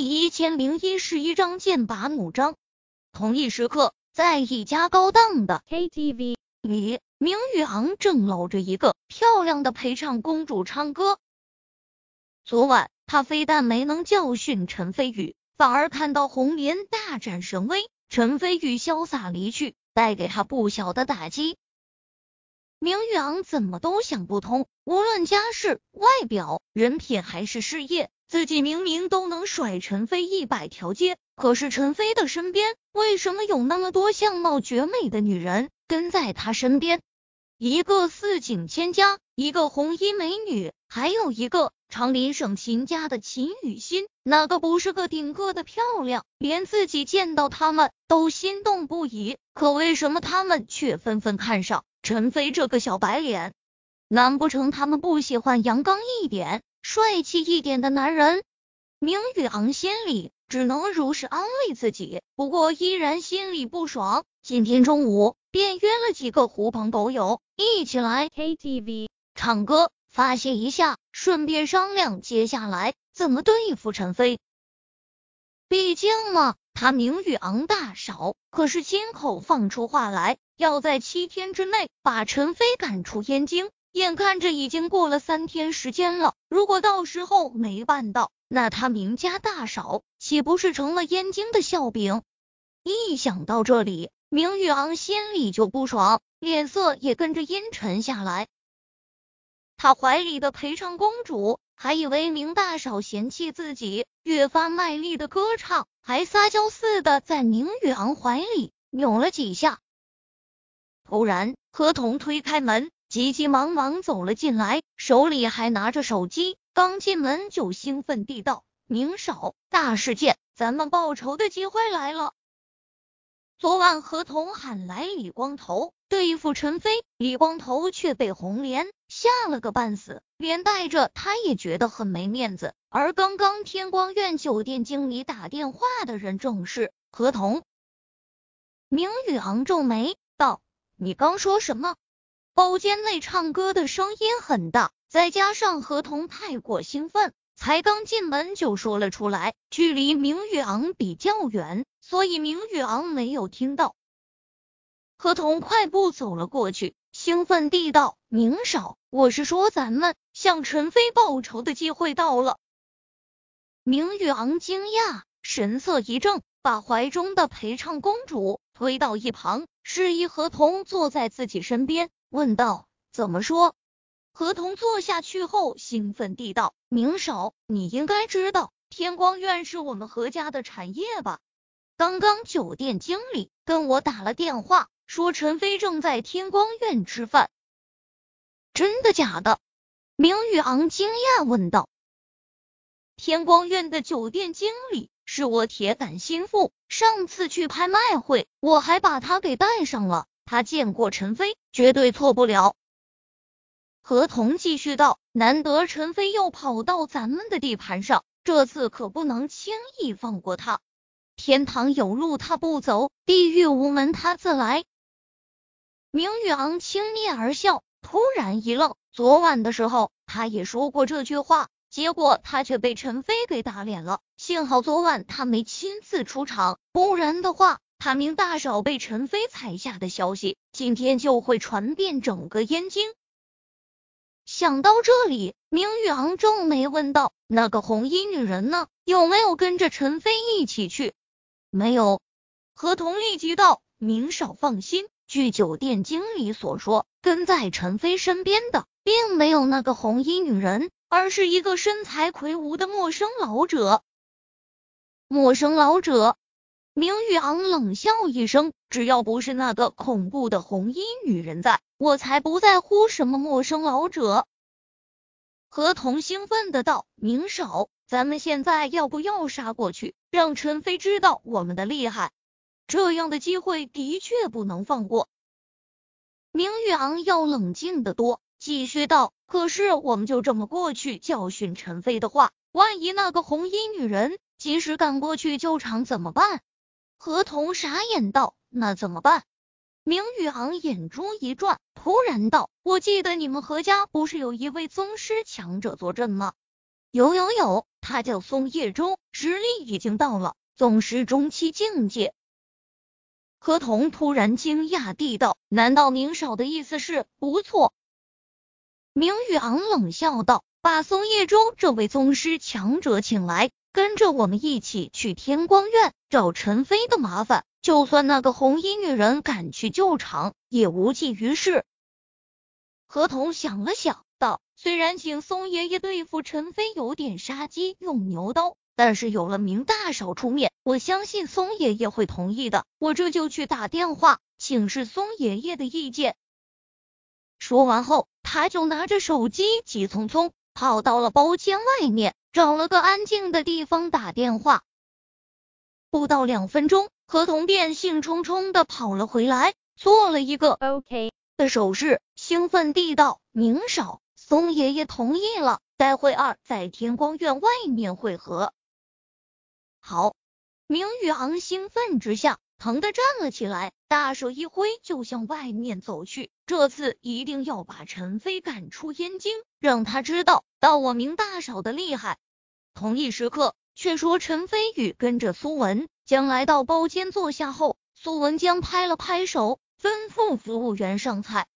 第一千零一十一章剑拔弩张。同一时刻，在一家高档的 KTV 里，明宇昂正搂着一个漂亮的陪唱公主唱歌。昨晚，他非但没能教训陈飞宇，反而看到红莲大展神威，陈飞宇潇洒离去，带给他不小的打击。明宇昂怎么都想不通，无论家世、外表、人品还是事业，自己明明都能甩陈飞一百条街，可是陈飞的身边为什么有那么多相貌绝美的女人跟在他身边？一个四锦千家，一个红衣美女，还有一个长林省秦家的秦雨欣，哪个不是个顶个的漂亮？连自己见到他们都心动不已，可为什么他们却纷纷看上？陈飞这个小白脸，难不成他们不喜欢阳刚一点、帅气一点的男人？明宇昂心里只能如实安慰自己，不过依然心里不爽。今天中午便约了几个狐朋狗友一起来 KTV 唱歌发泄一下，顺便商量接下来怎么对付陈飞。毕竟嘛，他明宇昂大嫂可是亲口放出话来。要在七天之内把陈飞赶出燕京，眼看着已经过了三天时间了，如果到时候没办到，那他明家大嫂岂不是成了燕京的笑柄？一想到这里，明玉昂心里就不爽，脸色也跟着阴沉下来。他怀里的陪唱公主还以为明大嫂嫌弃自己，越发卖力的歌唱，还撒娇似的在明玉昂怀里扭了几下。突然，何童推开门，急急忙忙走了进来，手里还拿着手机。刚进门就兴奋地道：“明少，大事件，咱们报仇的机会来了！”昨晚何童喊来李光头对付陈飞，李光头却被红莲吓了个半死，连带着他也觉得很没面子。而刚刚天光苑酒店经理打电话的人正是何童。明宇昂皱眉道。你刚说什么？包间内唱歌的声音很大，再加上何童太过兴奋，才刚进门就说了出来。距离明玉昂比较远，所以明玉昂没有听到。何童快步走了过去，兴奋地道：“明少，我是说咱们向陈飞报仇的机会到了。”明玉昂惊讶，神色一怔，把怀中的陪唱公主推到一旁。示意何童坐在自己身边，问道：“怎么说？”何童坐下去后，兴奋地道：“明少，你应该知道天光苑是我们何家的产业吧？刚刚酒店经理跟我打了电话，说陈飞正在天光苑吃饭。真的假的？”明宇昂惊讶问道。天光苑的酒店经理。是我铁杆心腹，上次去拍卖会，我还把他给带上了。他见过陈飞，绝对错不了。何童继续道：“难得陈飞又跑到咱们的地盘上，这次可不能轻易放过他。天堂有路他不走，地狱无门他自来。”明宇昂轻蔑而笑，突然一愣。昨晚的时候，他也说过这句话。结果他却被陈飞给打脸了，幸好昨晚他没亲自出场，不然的话，他明大嫂被陈飞踩下的消息，今天就会传遍整个燕京。想到这里，明玉昂皱眉问道：“那个红衣女人呢？有没有跟着陈飞一起去？”没有。何童立即道：“明少放心，据酒店经理所说，跟在陈飞身边的并没有那个红衣女人。”而是一个身材魁梧的陌生老者。陌生老者，明玉昂冷笑一声：“只要不是那个恐怖的红衣女人在，我才不在乎什么陌生老者。”何童兴奋的道：“明少，咱们现在要不要杀过去，让陈飞知道我们的厉害？这样的机会的确不能放过。”明玉昂要冷静的多。继续道，可是我们就这么过去教训陈飞的话，万一那个红衣女人及时赶过去救场怎么办？何童傻眼道，那怎么办？明宇昂眼珠一转，突然道，我记得你们何家不是有一位宗师强者坐镇吗？有有有，他叫松叶舟，实力已经到了宗师中期境界。何童突然惊讶地道：“难道明少的意思是不错？”明宇昂冷笑道：“把松叶舟这位宗师强者请来，跟着我们一起去天光院找陈飞的麻烦。就算那个红衣女人赶去救场，也无济于事。”何童想了想，道：“虽然请松爷爷对付陈飞有点杀机，用牛刀。”但是有了明大少出面，我相信松爷爷会同意的。我这就去打电话请示松爷爷的意见。说完后，他就拿着手机，急匆匆跑到了包间外面，找了个安静的地方打电话。不到两分钟，何童便兴冲冲的跑了回来，做了一个 OK 的手势，兴奋地道：“明少，松爷爷同意了，待会儿在天光院外面会合。”好，明宇昂兴奋之下，疼的站了起来，大手一挥就向外面走去。这次一定要把陈飞赶出燕京，让他知道到我明大少的厉害。同一时刻，却说陈飞宇跟着苏文江来到包间坐下后，苏文江拍了拍手，吩咐服务员上菜。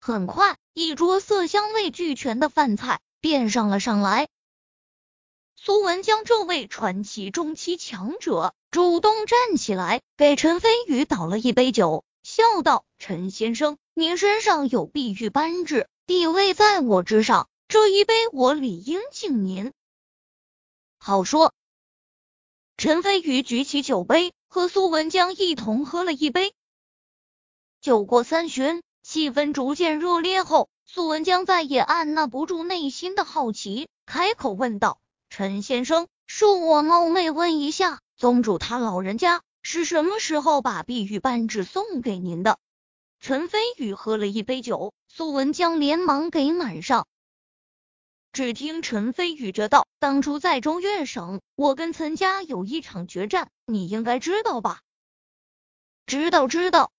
很快，一桌色香味俱全的饭菜便上了上来。苏文江这位传奇中期强者主动站起来，给陈飞宇倒了一杯酒，笑道：“陈先生，您身上有碧玉扳指，地位在我之上，这一杯我理应敬您。”好说。陈飞宇举起酒杯，和苏文江一同喝了一杯。酒过三巡，气氛逐渐热烈后，苏文江再也按捺不住内心的好奇，开口问道。陈先生，恕我冒昧问一下，宗主他老人家是什么时候把碧玉扳指送给您的？陈飞宇喝了一杯酒，苏文江连忙给满上。只听陈飞宇这道：“当初在中越省，我跟岑家有一场决战，你应该知道吧？”知道，知道。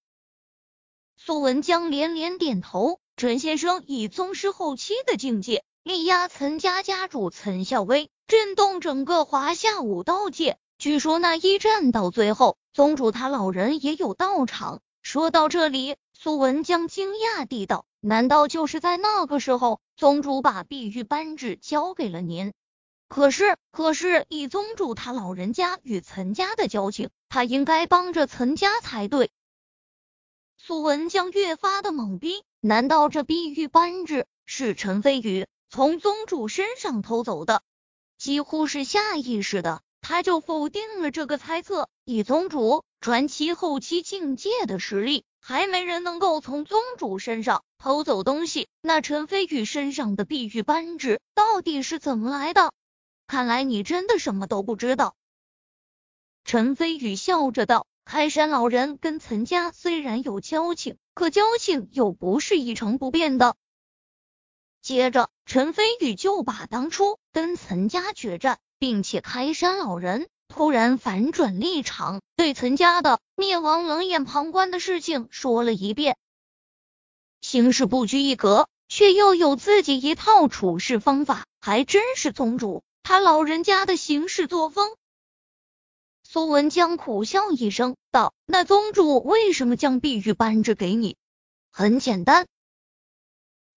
苏文江连连点头。陈先生以宗师后期的境界。力压岑家家主岑孝威，震动整个华夏武道界。据说那一战到最后，宗主他老人也有到场。说到这里，苏文江惊讶地道：“难道就是在那个时候，宗主把碧玉扳指交给了您？可是，可是以宗主他老人家与岑家的交情，他应该帮着岑家才对。”苏文江越发的懵逼，难道这碧玉扳指是陈飞宇？从宗主身上偷走的，几乎是下意识的，他就否定了这个猜测。以宗主传奇后期境界的实力，还没人能够从宗主身上偷走东西。那陈飞宇身上的碧玉扳指到底是怎么来的？看来你真的什么都不知道。陈飞宇笑着道：“开山老人跟岑家虽然有交情，可交情又不是一成不变的。”接着，陈飞宇就把当初跟岑家决战，并且开山老人突然反转立场，对岑家的灭亡冷眼旁观的事情说了一遍。行事不拘一格，却又有自己一套处事方法，还真是宗主他老人家的行事作风。苏文江苦笑一声，道：“那宗主为什么将碧玉扳指给你？很简单。”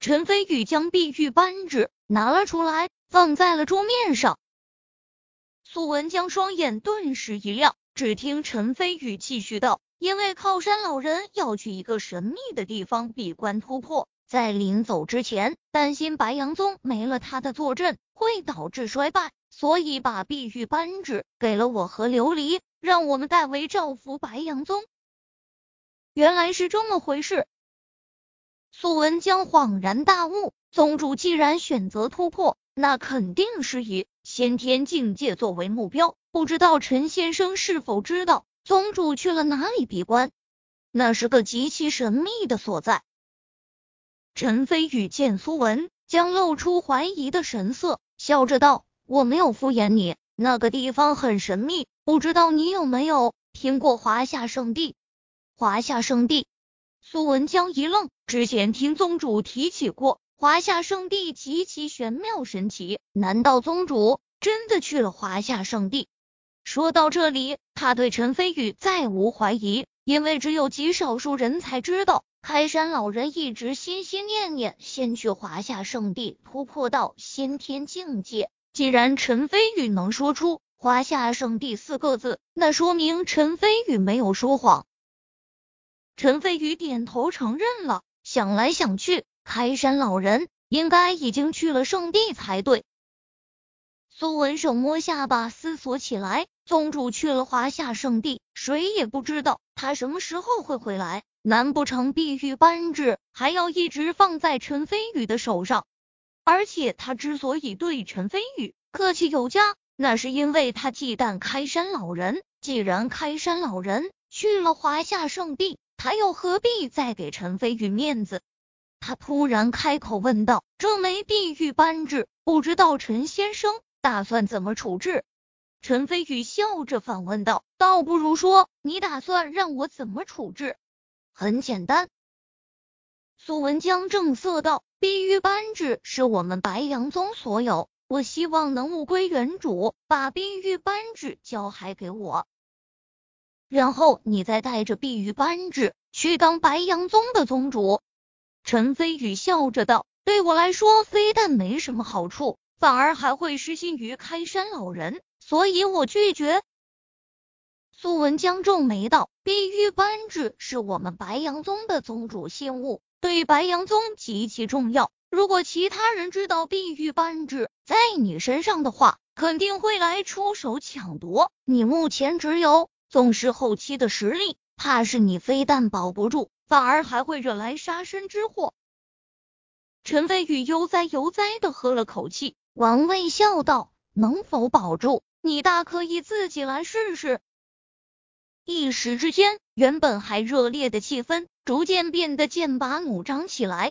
陈飞宇将碧玉扳指拿了出来，放在了桌面上。苏文江双眼顿时一亮，只听陈飞宇继续道：“因为靠山老人要去一个神秘的地方闭关突破，在临走之前，担心白羊宗没了他的坐镇会导致衰败，所以把碧玉扳指给了我和琉璃，让我们代为照拂白羊宗。原来是这么回事。”苏文江恍然大悟，宗主既然选择突破，那肯定是以先天境界作为目标。不知道陈先生是否知道，宗主去了哪里闭关？那是个极其神秘的所在。陈飞宇见苏文江露出怀疑的神色，笑着道：“我没有敷衍你，那个地方很神秘，不知道你有没有听过华夏圣地？华夏圣地。”苏文江一愣，之前听宗主提起过华夏圣地极其玄妙神奇，难道宗主真的去了华夏圣地？说到这里，他对陈飞宇再无怀疑，因为只有极少数人才知道，开山老人一直心心念念先去华夏圣地突破到先天境界。既然陈飞宇能说出“华夏圣地”四个字，那说明陈飞宇没有说谎。陈飞宇点头承认了，想来想去，开山老人应该已经去了圣地才对。苏文胜摸下巴，思索起来。宗主去了华夏圣地，谁也不知道他什么时候会回来。难不成碧玉扳指还要一直放在陈飞宇的手上？而且他之所以对陈飞宇客气有加，那是因为他忌惮开山老人。既然开山老人去了华夏圣地，他又何必再给陈飞宇面子？他突然开口问道：“这枚碧玉扳指，不知道陈先生打算怎么处置？”陈飞宇笑着反问道：“倒不如说，你打算让我怎么处置？”很简单。苏文江正色道。碧玉扳指是我们白羊宗所有，我希望能物归原主，把碧玉扳指交还给我，然后你再带着碧玉扳指去当白羊宗的宗主。陈飞宇笑着道：“对我来说，非但没什么好处，反而还会失信于开山老人，所以我拒绝。”苏文江皱眉道：“碧玉扳指是我们白羊宗的宗主信物。”对白羊宗极其重要。如果其他人知道碧玉扳指在你身上的话，肯定会来出手抢夺。你目前只有宗师后期的实力，怕是你非但保不住，反而还会惹来杀身之祸。陈飞宇悠哉悠哉的喝了口气，王卫笑道：“能否保住，你大可以自己来试试。”一时之间，原本还热烈的气氛逐渐变得剑拔弩张起来。